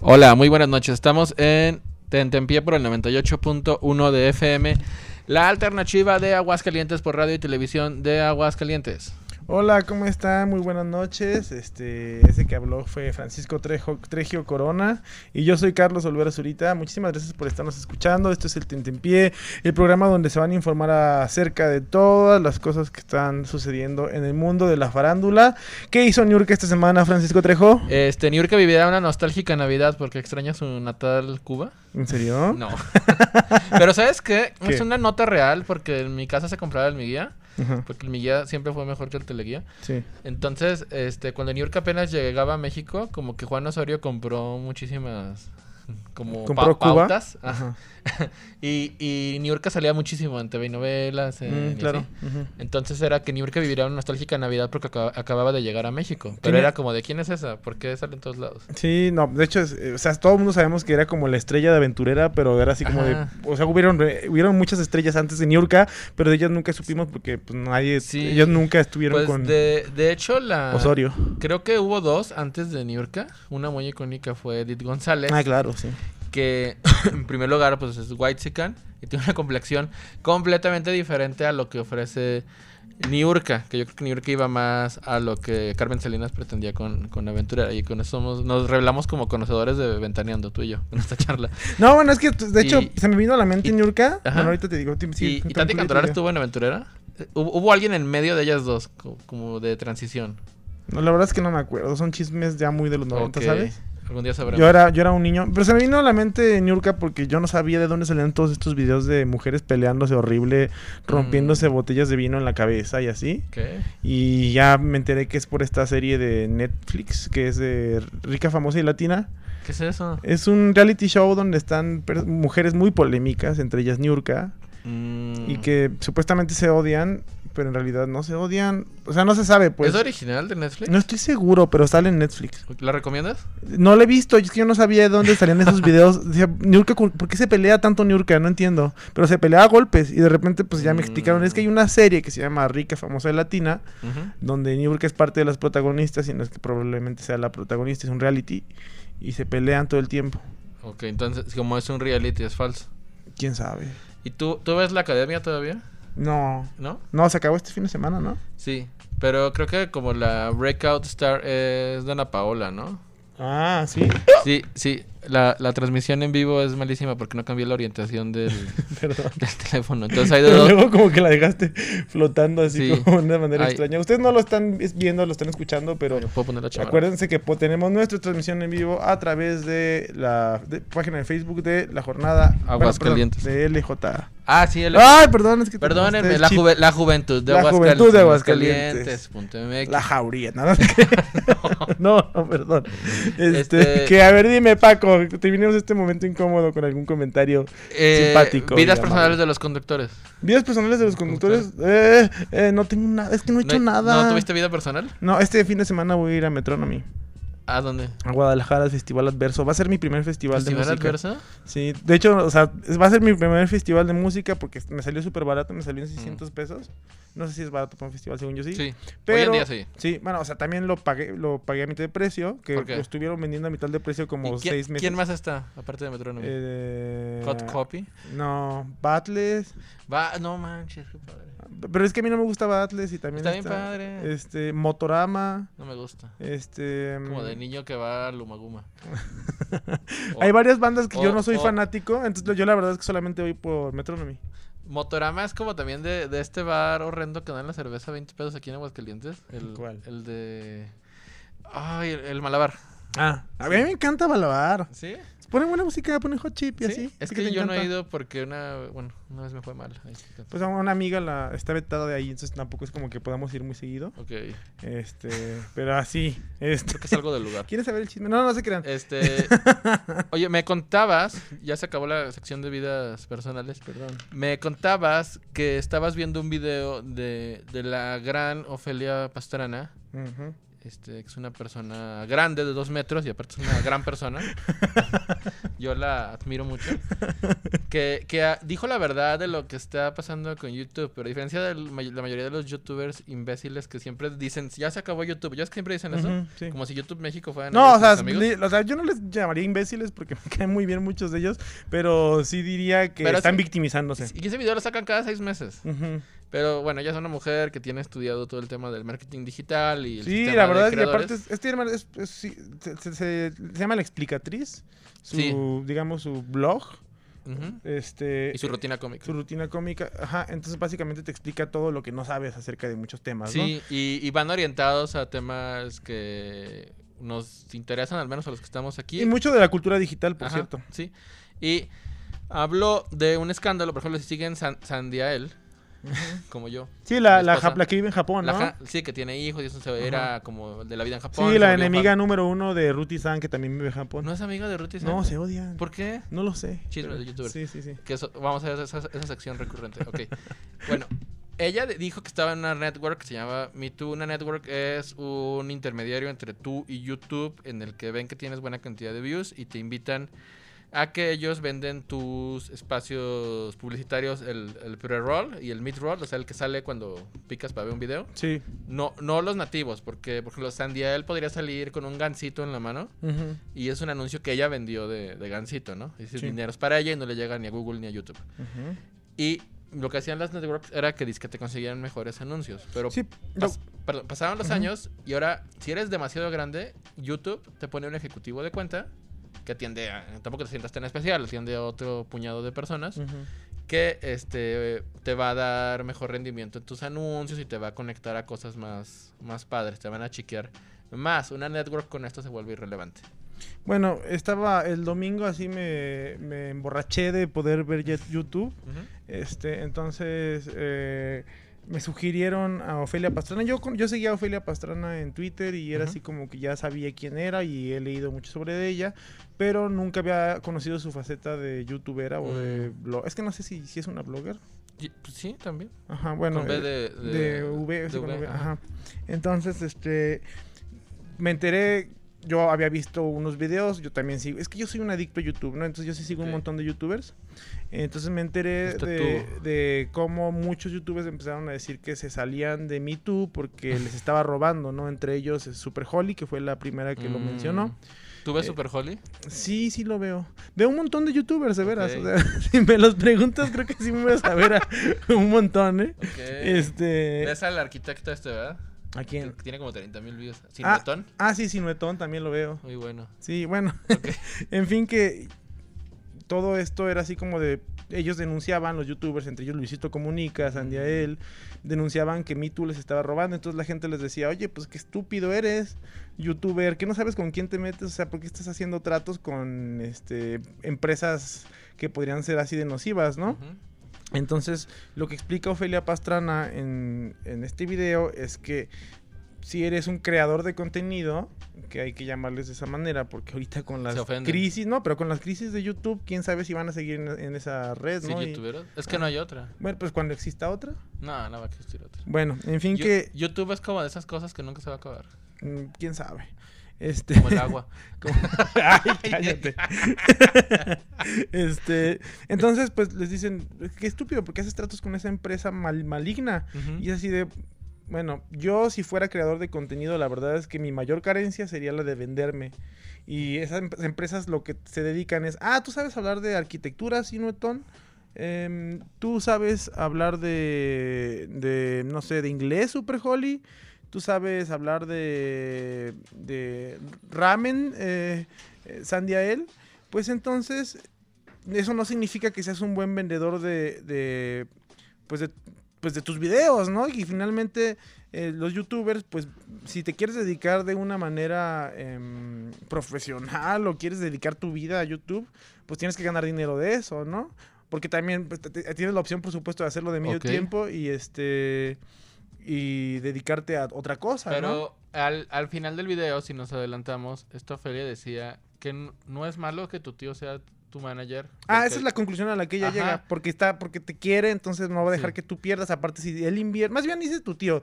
Hola, muy buenas noches. Estamos en Tentempié por el 98.1 de FM, la alternativa de Aguascalientes por radio y televisión de Aguascalientes. Hola, ¿cómo están? Muy buenas noches. Este, ese que habló fue Francisco Trejo, Tregio Corona y yo soy Carlos Olvera Zurita. Muchísimas gracias por estarnos escuchando. Esto es el Tentempié, el programa donde se van a informar acerca de todas las cosas que están sucediendo en el mundo de la farándula. ¿Qué hizo Niurka esta semana, Francisco Trejo? Este, Niurka vivirá una nostálgica Navidad porque extraña su natal Cuba. ¿En serio? No. Pero ¿sabes qué? ¿Qué? Es una nota real porque en mi casa se compraba el mi guía. Ajá, Porque el mi guía siempre fue mejor que el teleguía. Sí. Entonces, este, cuando New York apenas llegaba a México, como que Juan Osorio compró muchísimas como ¿Compró pa- Cuba? pautas. Ajá. y, y New York salía muchísimo en TV y novelas. en- Mm, claro. Entonces era que New York viviría una nostálgica Navidad porque acaba- acababa de llegar a México. Pero Tiene- era como, ¿de quién es esa? ¿Por qué sale en todos lados? Sí, no, de hecho, es- eh, o sea, todo el mundo sabemos que era como la estrella de aventurera, pero era así como Ajá. de, o sea, hubieron, eh, hubieron muchas estrellas antes de Niurka, pero de ellas nunca supimos porque pues nadie, Sí. ellos nunca estuvieron Pues con de, de hecho, la... Osorio. Creo que hubo dos antes de New York. Una muy icónica fue Edith González. Ah, claro, sí. que en primer lugar pues es White y tiene una complexión completamente diferente a lo que ofrece Niurka, que yo creo que Niurka iba más a lo que Carmen Salinas pretendía con, con Aventurera y con eso somos, nos revelamos como conocedores de Ventaneando, tú y yo, en esta charla. No, bueno, es que de hecho Y- se me vino a la mente y- Niurka. Ajá. Bueno, ahorita te digo. sí, sí, y, y Tati Cantoral estuvo en Aventurera. Hubo, hubo alguien en medio de ellas dos, co- como, de transición. No, la verdad es que no me acuerdo. Son chismes ya muy de los 90, Ok, ¿sabes? Algún día sabremos. Yo era, yo era un niño. Pero se me vino a la mente Niurka porque yo no sabía de dónde salían todos estos videos de mujeres peleándose horrible, rompiéndose Mm. botellas de vino en la cabeza y así. Ok. Y ya me enteré que es por esta serie de Netflix, que es de Rica, Famosa y Latina. ¿Qué es eso? Es un reality show donde están mujeres muy polémicas, entre ellas Niurka, Mm. y que supuestamente se odian, pero en realidad no se odian. O sea, no se sabe, pues. ¿Es original de Netflix? No estoy seguro, pero sale en Netflix. ¿La recomiendas? No lo he visto, es que yo no sabía de dónde salían esos videos. Decía, Niurka, ¿cu- ¿por qué se pelea tanto Niurka? No entiendo. Pero se pelea a golpes y de repente pues ya me explicaron. Es que hay una serie que se llama Rica, Famosa y Latina, Ujú. donde Niurka es parte de las protagonistas y no es que probablemente sea la protagonista, es un reality y se pelean todo el tiempo. Ok, entonces, como es un reality, es falso. ¿Quién sabe? ¿Y tú, tú ves la academia todavía? No, ¿No? no, se acabó este fin de semana, ¿no? Sí. Pero creo que como la breakout star es Dana Paola, ¿no? Ah, sí. Sí, sí. La, la transmisión en vivo es malísima porque no cambié la orientación del, teléfono. Entonces hay de Pero dos. luego como que la dejaste flotando así Sí. como de una manera extraña. Ustedes no lo están viendo, lo están escuchando, pero Bueno, Puedo poner la chamarra. acuérdense que tenemos nuestra transmisión en vivo a través de la de- página de Facebook de la jornada Aguascalientes. de LJ. Ah, sí, el... Ay, perdón, es que Perdónenme, la, juve- la juventud de La Aguascalientes. juventud de Aguascalientes. La jauría, nada. no, no, perdón. Este, Este- Que a ver, dime, Paco, te vinimos a este momento incómodo con algún comentario. Eh, simpático Vidas personales de los conductores. ¿Vidas personales de los conductores? Eh, eh, no tengo nada, es que no he hecho ¿No- nada. ¿No tuviste vida personal? No, este fin de semana voy a ir a Metronomy, ¿A dónde? a Guadalajara, al Festival Adverso. Va a ser mi primer festival, ¿Festival de música. adverso? Sí, de hecho, o sea, va a ser mi primer festival de música porque me salió súper barato, me salió en Mm. 600 pesos. No sé si es barato para un festival, según yo sí. Sí. Pero, Hoy en día sí. Sí, bueno, o sea, también lo pagué, lo pagué a mitad de precio, que lo estuvieron vendiendo a mitad de precio como ¿Y quién, seis meses. quién más está, aparte de Metronomy? Eh, Hot Copy. No, Battles. Va, no manches, qué padre. Pero es que a mí no me gusta Battles y también Está bien padre. Este, Motorama. No me gusta. Este. Como mm, de niño que va a Lumaguma. O- Hay varias bandas que yo no soy o- fanático, entonces yo la verdad es que solamente voy por Metronomy. Motorama es como también de, de este bar horrendo que dan la cerveza a 20 pesos aquí en Aguascalientes. El, ¿Cuál? El de... Ay, el, el Malabar. Ah, a mí me encanta Balabar. ¿Sí? Ponen buena música, ponen hot chip y Sí, así. Es que, yo no he ido porque una, bueno, una vez me fue mal. Ahí Pues una amiga la está vetada de ahí, entonces tampoco es como que podamos ir muy seguido. ok, Este, pero así, este. creo que es algo del lugar. ¿Quieres saber el chisme? No, no se crean. Este, oye, me contabas, ya se acabó la sección de vidas personales. Perdón. Me contabas que estabas viendo un video de, de la gran Ofelia Pastrana, Ujú. Este, que es una persona grande de dos metros y aparte es una gran persona. Yo la admiro mucho. Que, que dijo la verdad de lo que está pasando con YouTube, pero a diferencia de la mayoría de los youtubers imbéciles que siempre dicen, ya se acabó YouTube, ya es que siempre dicen eso, sí. como si YouTube México fueran No, o sea, o yo no les llamaría imbéciles porque me caen muy bien muchos de ellos, pero sí diría que Pero están victimizándose. Y ese video lo sacan cada seis meses. Ujú. Pero bueno, ella es una mujer que tiene estudiado todo el tema del marketing digital y el Sí, la verdad, y creadores. aparte, es- este hermano es- es- sí, se, se- se- se llama La Explicatriz, su, Sí. digamos, su blog, Ujú. este... Y su rutina cómica. su rutina cómica, ajá, entonces básicamente te explica todo lo que no sabes acerca de muchos temas, ¿no? Sí, y, y van orientados a temas que nos interesan, al menos a los que estamos aquí. Y mucho de la cultura digital, por Ajá, cierto. Sí. Y habló de un escándalo, por ejemplo, si siguen San Sandiael, como yo. Sí, la, La que vive en Japón, La ¿no? ja- sí, que tiene hijos y eso se era como de la vida en Japón. Sí, la enemiga fan. número uno de Ruti San, que también vive en Japón. ¿No es amiga de Ruth y Sam? No, se odian. ¿Por qué? No lo sé. Chismes pero- de youtubers. Sí, sí, sí. Que eso- vamos a ver esa, esa sección recurrente. Ok. bueno, ella dijo que estaba en una network que se llama Me Too. Una network es un intermediario entre tú y YouTube en el que ven que tienes buena cantidad de views y te invitan a que ellos venden tus espacios publicitarios, el, el pre-roll y el mid-roll, o sea, el que sale cuando picas para ver un video. Sí. No, no los nativos, porque por ejemplo Sandiel podría salir con un gansito en la mano y es un anuncio que ella vendió de, de gansito, ¿no? Ese Sí. dinero es para ella y no le llega ni a Google ni a YouTube. ujú. Y lo que hacían las networks era que que te conseguían mejores anuncios. Pero Sí, pas- perdón, pasaron los años y ahora, si eres demasiado grande, YouTube te pone un ejecutivo de cuenta que atiende a, tampoco te sientas tan especial, atiende a otro puñado de personas que este te va a dar mejor rendimiento en tus anuncios y te va a conectar a cosas más, más padres, te van a chiquear más. Una network con esto se vuelve irrelevante. Bueno, estaba el domingo así me, me emborraché de poder ver YouTube. Este, entonces eh, me sugirieron a Ofelia Pastrana. Yo, yo seguía a Ofelia Pastrana en Twitter y era así como que ya sabía quién era y he leído mucho sobre ella, pero nunca había conocido su faceta de youtubera o de Mm. blog. Es que no sé si, si es una blogger. Pues sí, también. Ajá, bueno. Con B de, de, V, de con V, V, ajá. ajá. Entonces, este, me enteré, yo había visto unos videos, yo también sigo, es que yo soy un adicto a YouTube, ¿no? Entonces yo sí sigo un montón de YouTubers. Entonces me enteré de, cómo muchos YouTubers empezaron a decir que se salían de Me Too porque les estaba robando, ¿no? Entre ellos es Super Holly, que fue la primera que lo Mm. mencionó. ¿Tú ves Eh, Super Holly? Sí, sí lo veo. Veo un montón de YouTubers, de veras. O sea, si me los preguntas, creo que sí me voy a saber a- un montón, ¿eh? Este... ¿Ves al arquitecto este, verdad? ¿A quién? Tiene como 30 mil views. ¿Sin Ah. ratón? Ah, sí, Sinuetón también lo veo. Muy bueno. Sí, bueno. En fin, que todo esto era así como de. Ellos denunciaban, los youtubers, entre ellos Luisito Comunica, Sandiael, denunciaban que Me Too les estaba robando. Entonces la gente les decía, oye, pues qué estúpido eres, youtuber, que no sabes con quién te metes, o sea, ¿por qué estás haciendo tratos con este empresas que podrían ser así de nocivas, ¿no? Entonces, lo que explica Ofelia Pastrana en, en este video es que si eres un creador de contenido, que hay que llamarles de esa manera, porque ahorita con las crisis, no, pero con las crisis de YouTube, quién sabe si van a seguir en, en esa red, Sí, ¿no? Y- youtuberos. Es que no hay otra. bueno, pues cuando exista otra. No, no va a existir otra. Bueno, en fin, Yo- que YouTube es como de esas cosas que nunca se va a acabar. mm, quién sabe. Este, Como el agua. Ay, cállate. este, entonces, pues les dicen, qué estúpido, porque haces tratos con esa empresa mal- maligna. Y es así de, bueno, yo si fuera creador de contenido, la verdad es que mi mayor carencia sería la de venderme. Y esas em- empresas lo que se dedican es, ah, tú sabes hablar de arquitectura, Sinuetón. Em, tú sabes hablar de, de, no sé, de inglés, Super Holly. Tú sabes hablar de, de ramen, eh, eh, Sandiael. Pues entonces, eso no significa que seas un buen vendedor de, de pues de pues de tus videos, ¿no? Y finalmente eh, los youtubers, pues si te quieres dedicar de una manera em, profesional o quieres dedicar tu vida a YouTube, pues tienes que ganar dinero de eso, ¿no? Porque también pues, tienes la opción, por supuesto, de hacerlo de medio tiempo y este y dedicarte a otra cosa. Pero al, al final del video, si nos adelantamos, esta Ofelia decía que no es malo que tu tío sea tu manager. Ah, esa es la conclusión a la que ella llega, porque está, porque te quiere, entonces no va a dejar que tú pierdas. Aparte, si él invierte, más bien dice tu tío,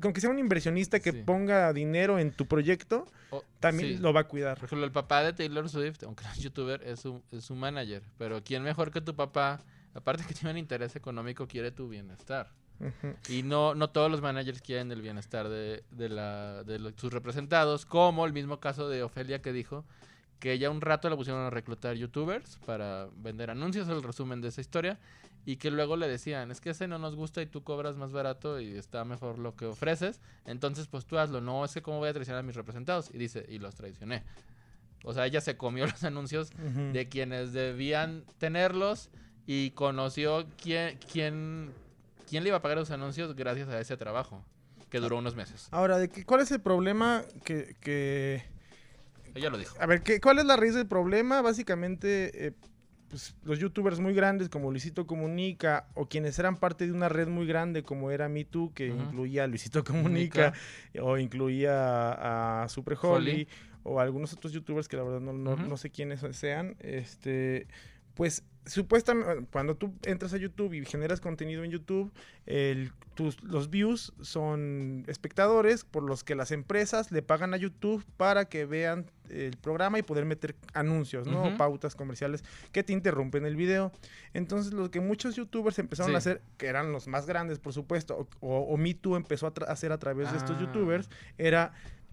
con que sea un inversionista que ponga dinero en tu proyecto, también lo va a cuidar. Por ejemplo, el papá de Taylor Swift, aunque no es youtuber, es su, es su manager. Pero ¿quién mejor que tu papá? Aparte que tiene un interés económico, quiere tu bienestar. Y no, no todos los managers quieren el bienestar de, de, la, de sus representados, como el mismo caso de Ofelia que dijo que ya un rato le pusieron a reclutar youtubers para vender anuncios, el resumen de esa historia, y que luego le decían, es que ese no nos gusta y tú cobras más barato y está mejor lo que ofreces, entonces pues tú hazlo, no es que cómo voy a traicionar a mis representados, y dice, y los traicioné. O sea, ella se comió los anuncios de quienes debían tenerlos y conoció quién, quién, quién le iba a pagar los anuncios gracias a ese trabajo, que duró unos meses. Ahora, ¿de ¿cuál es el problema que, que ella lo dijo. A ver, ¿qué, ¿cuál es la raíz del problema? Básicamente, eh, pues, los youtubers muy grandes como Luisito Comunica o quienes eran parte de una red muy grande como era MeToo, que incluía a Luisito Comunica, o incluía a, Super Holly, o algunos otros youtubers que la verdad no, no sé quiénes sean, este, pues supuestamente, cuando tú entras a YouTube y generas contenido en YouTube, tus, los views son espectadores por los que las empresas le pagan a YouTube para que vean el programa y poder meter anuncios, ¿no? Pautas comerciales que te interrumpen el video. Entonces, lo que muchos YouTubers empezaron a hacer, que eran los más grandes, por supuesto, o, o, Me Too empezó a hacer a través de estos ah. YouTubers, era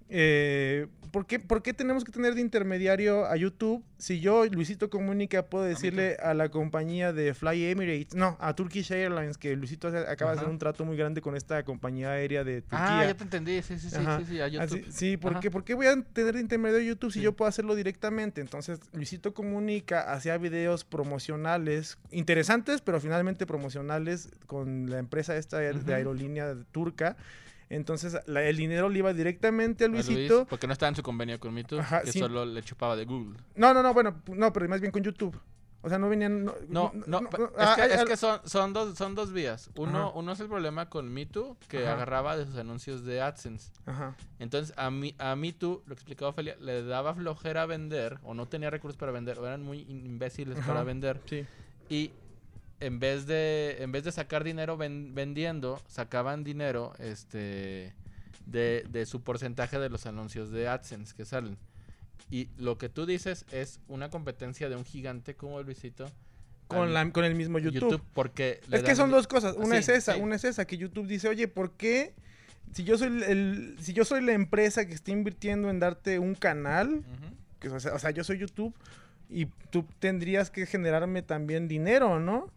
eh, ¿por, qué, ¿Por qué tenemos que tener de intermediario a YouTube si yo, Luisito Comunica, puedo decirle a, la compañía de Fly Emirates, no, a Turkish Airlines, que Luisito acaba de hacer un trato muy grande con esta compañía aérea de ah, Turquía? Ah, ya te entendí, sí, sí, sí, sí, a YouTube. sí, ¿por qué, ¿por qué, voy a tener de intermediario a YouTube si yo puedo hacerlo directamente? Entonces, Luisito Comunica hacía videos promocionales, interesantes, pero finalmente promocionales con la empresa esta de aerolínea turca entonces el dinero le iba directamente a Luisito. porque no estaba en su convenio con MeToo, que solo le chupaba de Google. No, no, no, bueno, no, pero más bien con YouTube. O sea, no venían... No, no, no, es, ah, que, es que, son, son, dos, son dos vías. Uno, uno es el problema con MeToo, que agarraba de sus anuncios de AdSense. Ajá. Entonces, a, mi, a MeToo, lo explicaba Ophelia, le daba flojera vender, o no tenía recursos para vender, o eran muy imbéciles para vender. Sí. Y en vez de en vez de sacar dinero vendiendo, sacaban dinero este de, su porcentaje de los anuncios de AdSense que salen. Y lo que tú dices es una competencia de un gigante como Luisito con, la, con el mismo YouTube. porque es que son dos cosas. Una es esa, una es esa que YouTube dice, oye, ¿por qué? Si yo soy el, si yo soy la empresa que está invirtiendo en darte un canal, que, o, sea, o sea, yo soy YouTube y tú tendrías que generarme también dinero, ¿no?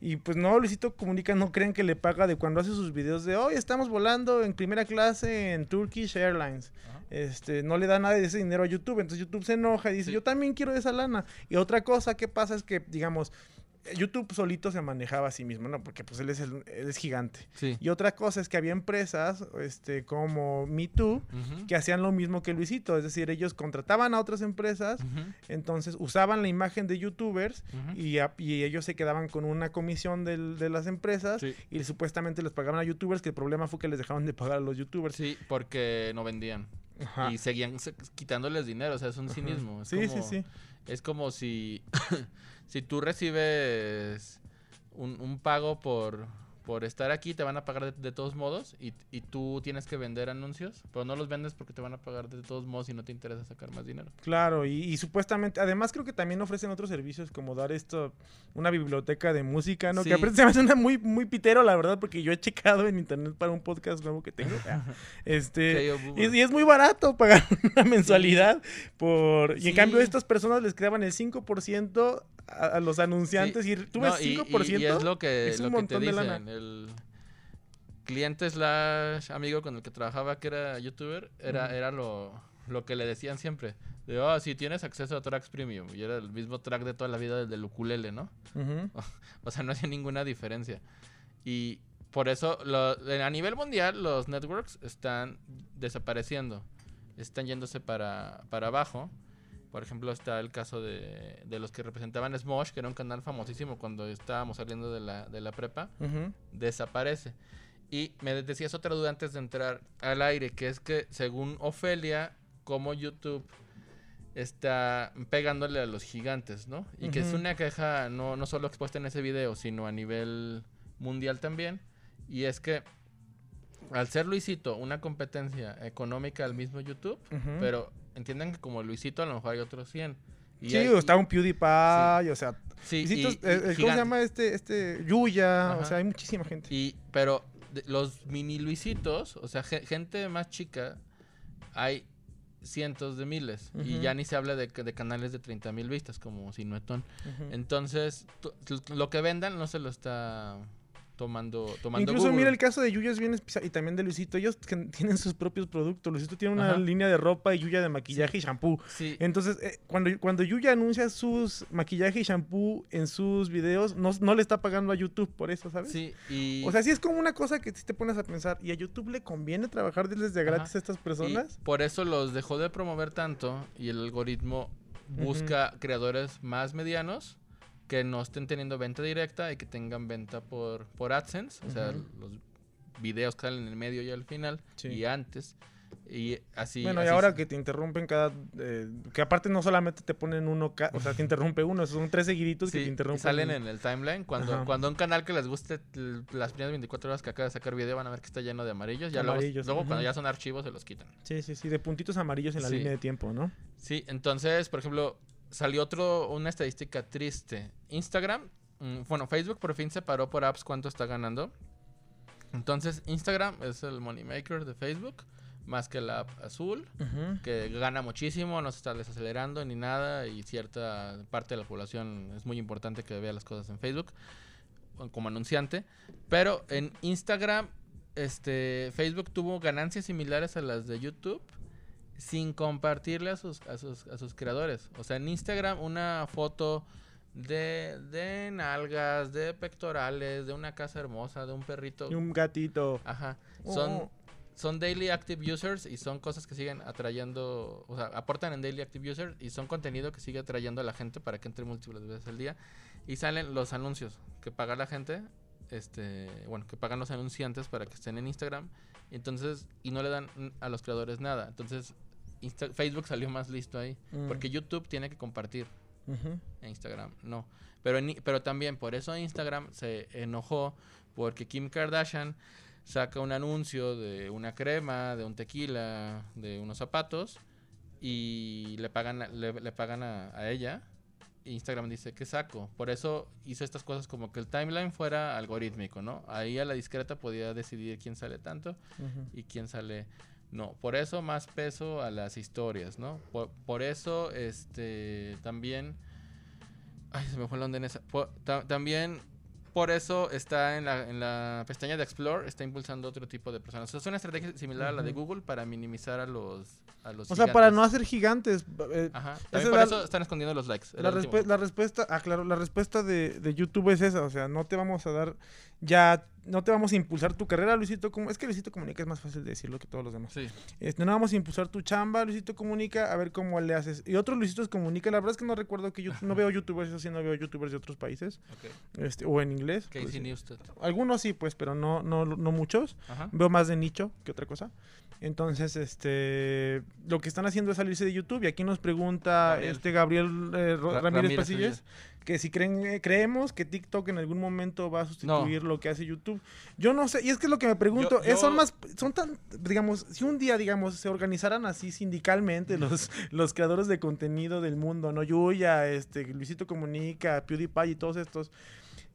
Y pues no, Luisito Comunica no creen que le paga de cuando hace sus videos de hoy estamos volando en primera clase en Turkish Airlines. Este, no le da nada de ese dinero a YouTube. Entonces YouTube se enoja y dice, yo también quiero esa lana. Y otra cosa que pasa es que, digamos, YouTube solito se manejaba a sí mismo, ¿no? Porque pues él es, el, es gigante. Y otra cosa es que había empresas este, como MeToo que hacían lo mismo que Luisito. Es decir, ellos contrataban a otras empresas, entonces usaban la imagen de YouTubers y, ellos se quedaban con una comisión de las empresas y supuestamente les pagaban a YouTubers, que el problema fue que les dejaron de pagar a los YouTubers. Sí, porque no vendían. Y seguían quitándoles dinero, o sea, es un cinismo. sí, sí, sí. Es como si, si tú recibes un, un pago por, por estar aquí te van a pagar de, todos modos y, y, tú tienes que vender anuncios, pero no los vendes porque te van a pagar de todos modos y no te interesa sacar más dinero. Claro, y, supuestamente, además creo que también ofrecen otros servicios como dar esto, una biblioteca de música, ¿no? Que se me hace muy, muy pitero, la verdad, porque yo he checado en internet para un podcast nuevo que tengo. este, y, es muy barato pagar una mensualidad por... Y en cambio estas personas les creaban el 5% a, los anunciantes y tú ves 5%. Y, es lo que, lo que te dicen, el cliente slash amigo con el que trabajaba que era youtuber, era, era lo, lo que le decían siempre. De, oh, si tienes acceso a tracks premium. Y era el mismo track de toda la vida del ukulele, ¿no? o sea, no hacía ninguna diferencia. Y por eso, lo- a nivel mundial, los networks están desapareciendo. Están yéndose para, para abajo. Por ejemplo, está el caso de, de los que representaban Smosh, que era un canal famosísimo cuando estábamos saliendo de la, de la prepa. Desaparece. Y me decías otra duda antes de entrar al aire, que es que según Ofelia, como YouTube está pegándole a los gigantes, ¿no? Y que es una queja no, no solo expuesta en ese video, sino a nivel mundial también. Y es que al ser Luisito una competencia económica al mismo YouTube, pero entiendan que como Luisito a lo mejor hay otros 100. Y Sí, hay- o está un PewDiePie, o sea, Sí, y- eh, ¿cómo se llama este, este, Yuya? Ajá. O sea, hay muchísima gente. Y, pero de- los mini Luisitos, o sea, ge- gente más chica, hay cientos de miles. Y ya ni se habla de, de canales de 30 mil vistas, como Sinuetón. Ujú. Entonces, lo que vendan no se lo está tomando, tomando Incluso Google. mira el caso de Yuya es bien especial y también de Luisito. Ellos que tienen sus propios productos. Luisito tiene una Ajá. línea de ropa y Yuya de maquillaje y shampoo. Sí, Entonces, eh, cuando, cuando Yuya anuncia sus maquillaje y shampoo en sus videos, no, no le está pagando a YouTube por eso, ¿sabes? sí, y... O sea, sí es como una cosa que si te pones a pensar, ¿y a YouTube le conviene trabajar desde gratis a estas y personas? por eso los dejó de promover tanto y el algoritmo busca creadores más medianos que no estén teniendo venta directa y que tengan venta por, por AdSense, o sea, los videos que salen en el medio y al final Sí. y antes y así bueno, y ahora que te interrumpen cada... eh, que aparte no solamente te ponen uno, o sea, te interrumpe uno, son tres seguiditos que te y interrumpen. salen en el timeline. Cuando, Ajá. cuando un canal que les guste las primeras 24 horas que acaba de sacar video van a ver que está lleno de amarillos. Ya luego- Amarillos, luego, cuando ya son archivos se los quitan. Sí, sí, sí, de puntitos amarillos en la Sí. línea de tiempo, ¿no? Sí, entonces, por ejemplo, salió otro, una estadística triste. Instagram, mm, bueno, Facebook por fin se paró por apps cuánto está ganando. Entonces, Instagram es el moneymaker de Facebook, más que la app azul, que gana muchísimo, no se está desacelerando ni nada, y cierta parte de la población es muy importante que vea las cosas en Facebook como anunciante. Pero en Instagram, este, Facebook tuvo ganancias similares a las de YouTube sin compartirle a sus, a sus, a sus creadores. O sea, en Instagram una foto de, de nalgas, de pectorales, de una casa hermosa, de un perrito. Y un gatito. Ajá. Oh. Son, son daily active users y son cosas que siguen atrayendo, o sea, aportan en daily active users y son contenido que sigue atrayendo a la gente para que entre múltiples veces al día. Y salen los anuncios que paga la gente, este, bueno, que pagan los anunciantes para que estén en Instagram. Y entonces, y no le dan a los creadores nada. Entonces, Insta- Facebook salió más listo ahí. Mm. Porque YouTube tiene que compartir. En Instagram, no. Pero, en- pero también por eso Instagram se enojó porque Kim Kardashian saca un anuncio de una crema, de un tequila, de unos zapatos y le pagan, a- le, le pagan a, a ella. E Instagram dice, ¿qué saco? Por eso hizo estas cosas como que el timeline fuera algorítmico, ¿no? Ahí a la discreta podía decidir quién sale tanto y quién sale no. Por eso más peso a las historias, ¿no? Por, por eso, este, también... Ay, se me fue la onda en esa. Por- ta- también, por eso está en la, en la pestaña de Explore, está impulsando otro tipo de personas. O sea, es una estrategia similar a la de. Google para minimizar a los, a los O sea, para no hacer gigantes. eh, Ajá. También por la- eso están escondiendo los likes. La, respu- la respuesta, ah, claro, la respuesta de, de YouTube es esa, o sea, no te vamos a dar ya, no te vamos a impulsar tu carrera, Luisito Comunica, es que Luisito Comunica es más fácil de decirlo que todos los demás. Sí. Este, no vamos a impulsar tu chamba, Luisito Comunica, a ver cómo le haces. Y otros Luisitos Comunica, la verdad es que no recuerdo que yo no veo youtubers, eso sí, no veo youtubers de otros países, Ok. este, o en inglés. Casey pues, sí. Neistat. Algunos sí, pues, pero no, no, no muchos. Ajá. Veo más de nicho que otra cosa. Entonces, este, lo que están haciendo es salirse de YouTube. Y aquí nos pregunta Gabriel. este Gabriel eh, Ramírez, Ramírez, Pasillas que si creen, eh, creemos que TikTok en algún momento va a sustituir lo que hace YouTube. Yo no sé, y es que es lo que me pregunto, Yo- son más, son tan, digamos, si un día, digamos, se organizaran así sindicalmente los, los creadores de contenido del mundo, ¿no? Yuya, este, Luisito Comunica, PewDiePie y todos estos,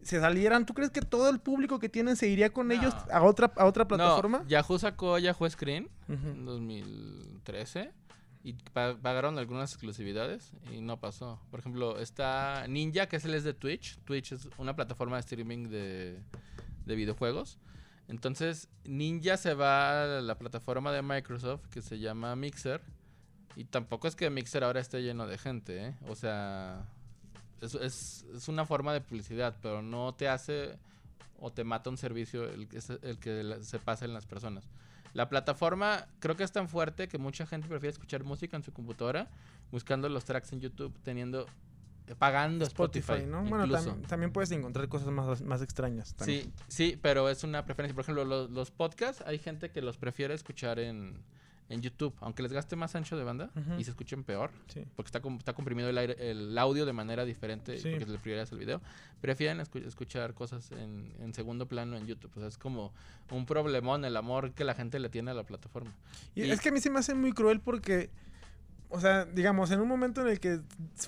se salieran, ¿tú crees que todo el público que tienen se iría con No. ellos a otra, a otra plataforma? No, Yahoo sacó Yahoo Screen en 2013 y pa- pagaron algunas exclusividades y no pasó. Por ejemplo, está Ninja, que es el es de Twitch. Twitch es una plataforma de streaming de, de videojuegos. Entonces, Ninja se va a la plataforma de Microsoft que se llama Mixer. Y tampoco es que Mixer ahora esté lleno de gente, ¿eh? O sea, es, es, es una forma de publicidad, pero no te hace o te mata un servicio el, el que se pasa en las personas. La plataforma creo que es tan fuerte que mucha gente prefiere escuchar música en su computadora buscando los tracks en YouTube, teniendo pagando Spotify, Spotify, ¿no? Bueno, incluso. tam- también puedes encontrar cosas más, más extrañas. también. Sí, sí, pero es una preferencia. Por ejemplo, los, los podcasts, hay gente que los prefiere escuchar en, en YouTube, aunque les gaste más ancho de banda y se escuchen peor, Sí. porque está, está comprimido el, aire- el audio de manera diferente, Sí. porque le prioridades el video. Prefieren escu- escuchar cosas en, en segundo plano en YouTube. O sea, es como un problemón el amor que la gente le tiene a la plataforma. Y Y- es que a mí se me hace muy cruel porque, o sea, digamos, en un momento en el que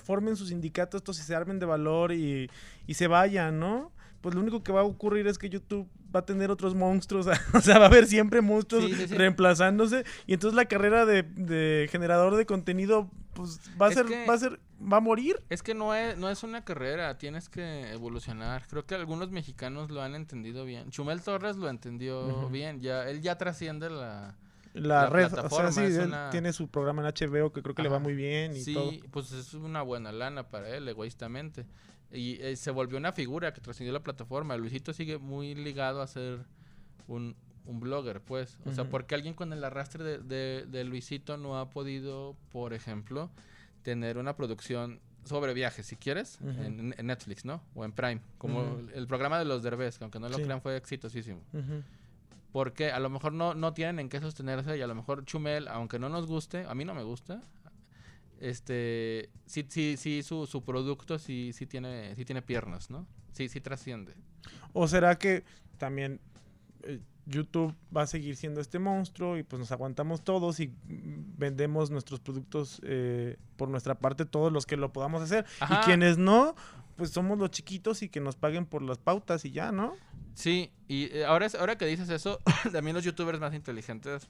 formen sus sindicatos, estos y se armen de valor y, y se vayan, ¿no? Pues lo único que va a ocurrir es que YouTube va a tener otros monstruos, o sea, va a haber siempre monstruos Sí, sí, sí. reemplazándose y entonces la carrera de, de generador de contenido, pues va a Es ser, que- va a ser, va a morir. Es que no es, no es una carrera, tienes que evolucionar. Creo que algunos mexicanos lo han entendido bien. Chumel Torres lo entendió bien, ya él ya trasciende la, La, La red, o sea, sí, es él una- tiene su programa en HBO que creo que le va muy bien y sí, todo. pues es una buena lana para él, egoístamente. Y eh, se volvió una figura que trascendió la plataforma. Luisito sigue muy ligado a ser un, un blogger, pues. O sea, Ujú. porque alguien con el arrastre de, de- de Luisito no ha podido, por ejemplo, tener una producción sobre viajes, si quieres, en, en Netflix, ¿no? O en Prime, como el, el programa de los Derbez, que aunque no lo Sí. crean fue exitosísimo. Ujú. Porque a lo mejor no, no tienen en qué sostenerse y a lo mejor Chumel, aunque no nos guste, a mí no me gusta, este, sí, sí, sí, su, su producto sí, sí tiene, sí tiene piernas, ¿no? Sí, sí trasciende. ¿O será que también eh, YouTube va a seguir siendo este monstruo y pues nos aguantamos todos y vendemos nuestros productos eh, por nuestra parte, todos los que lo podamos hacer? Ajá. Y quienes no, pues somos los chiquitos y que nos paguen por las pautas y ya, ¿no? Sí, y eh, ahora, es- ahora que dices eso, también los youtubers más inteligentes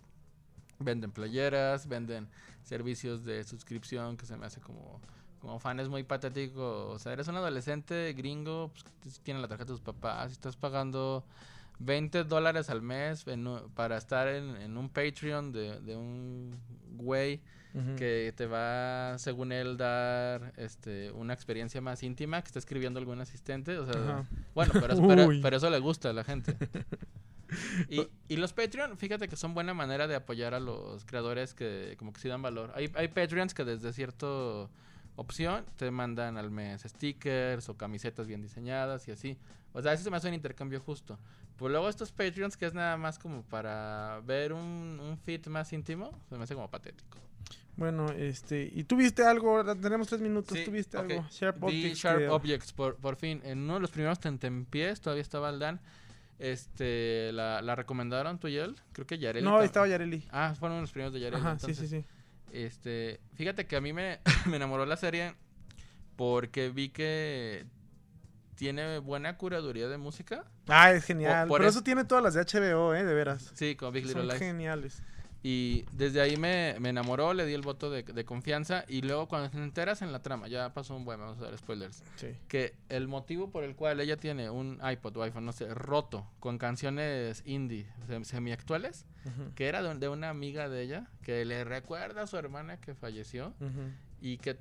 venden playeras, venden servicios de suscripción que se me hace como, como fan, es muy patético. O sea, eres un adolescente gringo, pues, la tarjeta de tus papás, y estás pagando 20 dólares al mes en para estar en, en un Patreon de, de un güey que te va, según él, dar este, una experiencia más íntima, que está escribiendo algún asistente. O sea, bueno, pero, pero- eso le gusta a la gente. Y, y los Patreon, fíjate que son buena manera de apoyar a los creadores que como que sí dan valor. Hay, hay Patreons que desde cierta opción te mandan al mes stickers o camisetas bien diseñadas y así. O sea, eso se me hace un intercambio justo. Pues luego estos Patreons que es nada más como para ver un, un feed más íntimo, se me hace como patético. Bueno, este, ¿y tú viste algo? Tenemos tres minutos, Sí, ¿tú viste ok. algo? Sharp Objects. Sharp que- Objects, por, por fin. En uno de los primeros tentempiés, todavía estaba el Dan. Este, la, la recomendaron tú y él. Creo que Yareli. No, estaba Yareli. Ah, fueron los primeros de Yareli. Ajá, sí, sí. Este, fíjate que a mí me, me enamoró la serie porque vi que tiene buena curaduría de música. Ah, es genial. por Pero eso- tiene todas las de HBO, ¿eh? De veras. Sí, como Big Little Son Lies. geniales. Y desde ahí me, me enamoró, le di el voto de, de confianza. Y luego cuando te enteras en la trama, ya pasó un buen, vamos a dar spoilers. Sí. que el motivo por el cual ella tiene un iPod o iPhone, no sé, roto, con canciones indie, sem- semiactuales, Ujú, que era de, de una amiga de ella, que le recuerda a su hermana que falleció y que,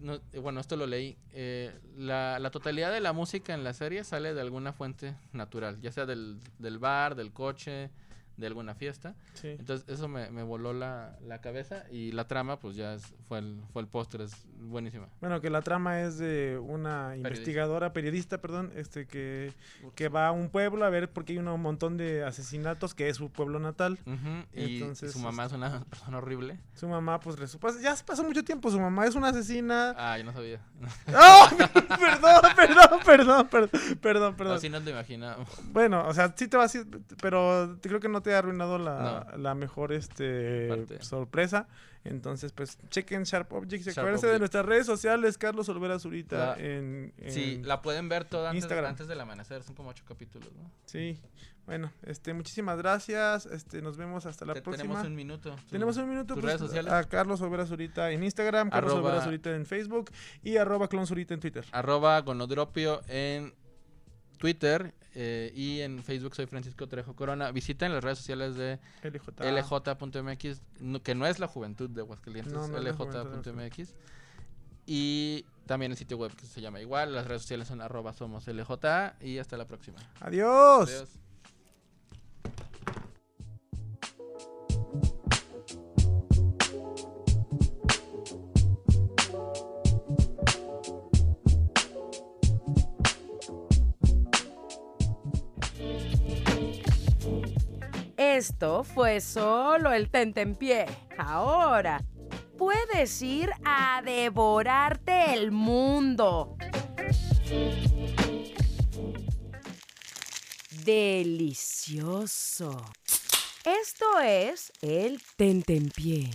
no- eh, bueno, esto lo leí, eh, la, la totalidad de la música en la serie sale de alguna fuente natural, ya sea del, del bar, del coche, de alguna fiesta. Sí. Entonces eso me, me voló la, la cabeza y la trama pues ya es- fue el, fue el póster, es buenísima. Bueno, que la trama es de una investigadora, periodista, perdón, este que, que va a un pueblo a ver porque hay un montón de asesinatos, que es su pueblo natal. Ujú, y, Entonces, su mamá es una persona horrible. Su mamá, pues, ya pasó mucho tiempo, su mamá es una asesina. Ah, yo no sabía. ¡Oh! perdón, perdón, perdón, perdón, perdón, perdón. Así no te imaginas. Bueno, o sea, sí te va a decir, pero te creo que no te ha arruinado la, No. la mejor este Parte. sorpresa. Entonces, pues, chequen Sharp Objects. Sharp Acuérdense de nuestras redes sociales, Carlos Olvera Zurita La- en, en- Sí, la pueden ver toda antes, Instagram. antes del amanecer. Son como ocho capítulos, ¿no? Sí. Bueno, este, muchísimas gracias. Este, nos vemos hasta la Te- próxima. Tenemos un minuto. Tenemos un minuto tus pues, redes sociales. a Carlos Olvera Zurita en Instagram, Carlos Arroba- Olvera Zurita en Facebook y arroba Clon Zurita en Twitter. Arroba Gonodropio en Twitter eh, y en Facebook soy Francisco Trejo Corona. Visiten las redes sociales de LJ. lj.mx, no- que no es la juventud de Aguascalientes, No, no lj.mx. Y también el sitio web que se llama igual. Las redes sociales son arroba somos LJ. Y hasta la próxima. Adiós. Adiós. Esto fue solo el tentempié. Ahora puedes ir a devorarte el mundo. Delicioso. Esto es el tentempié.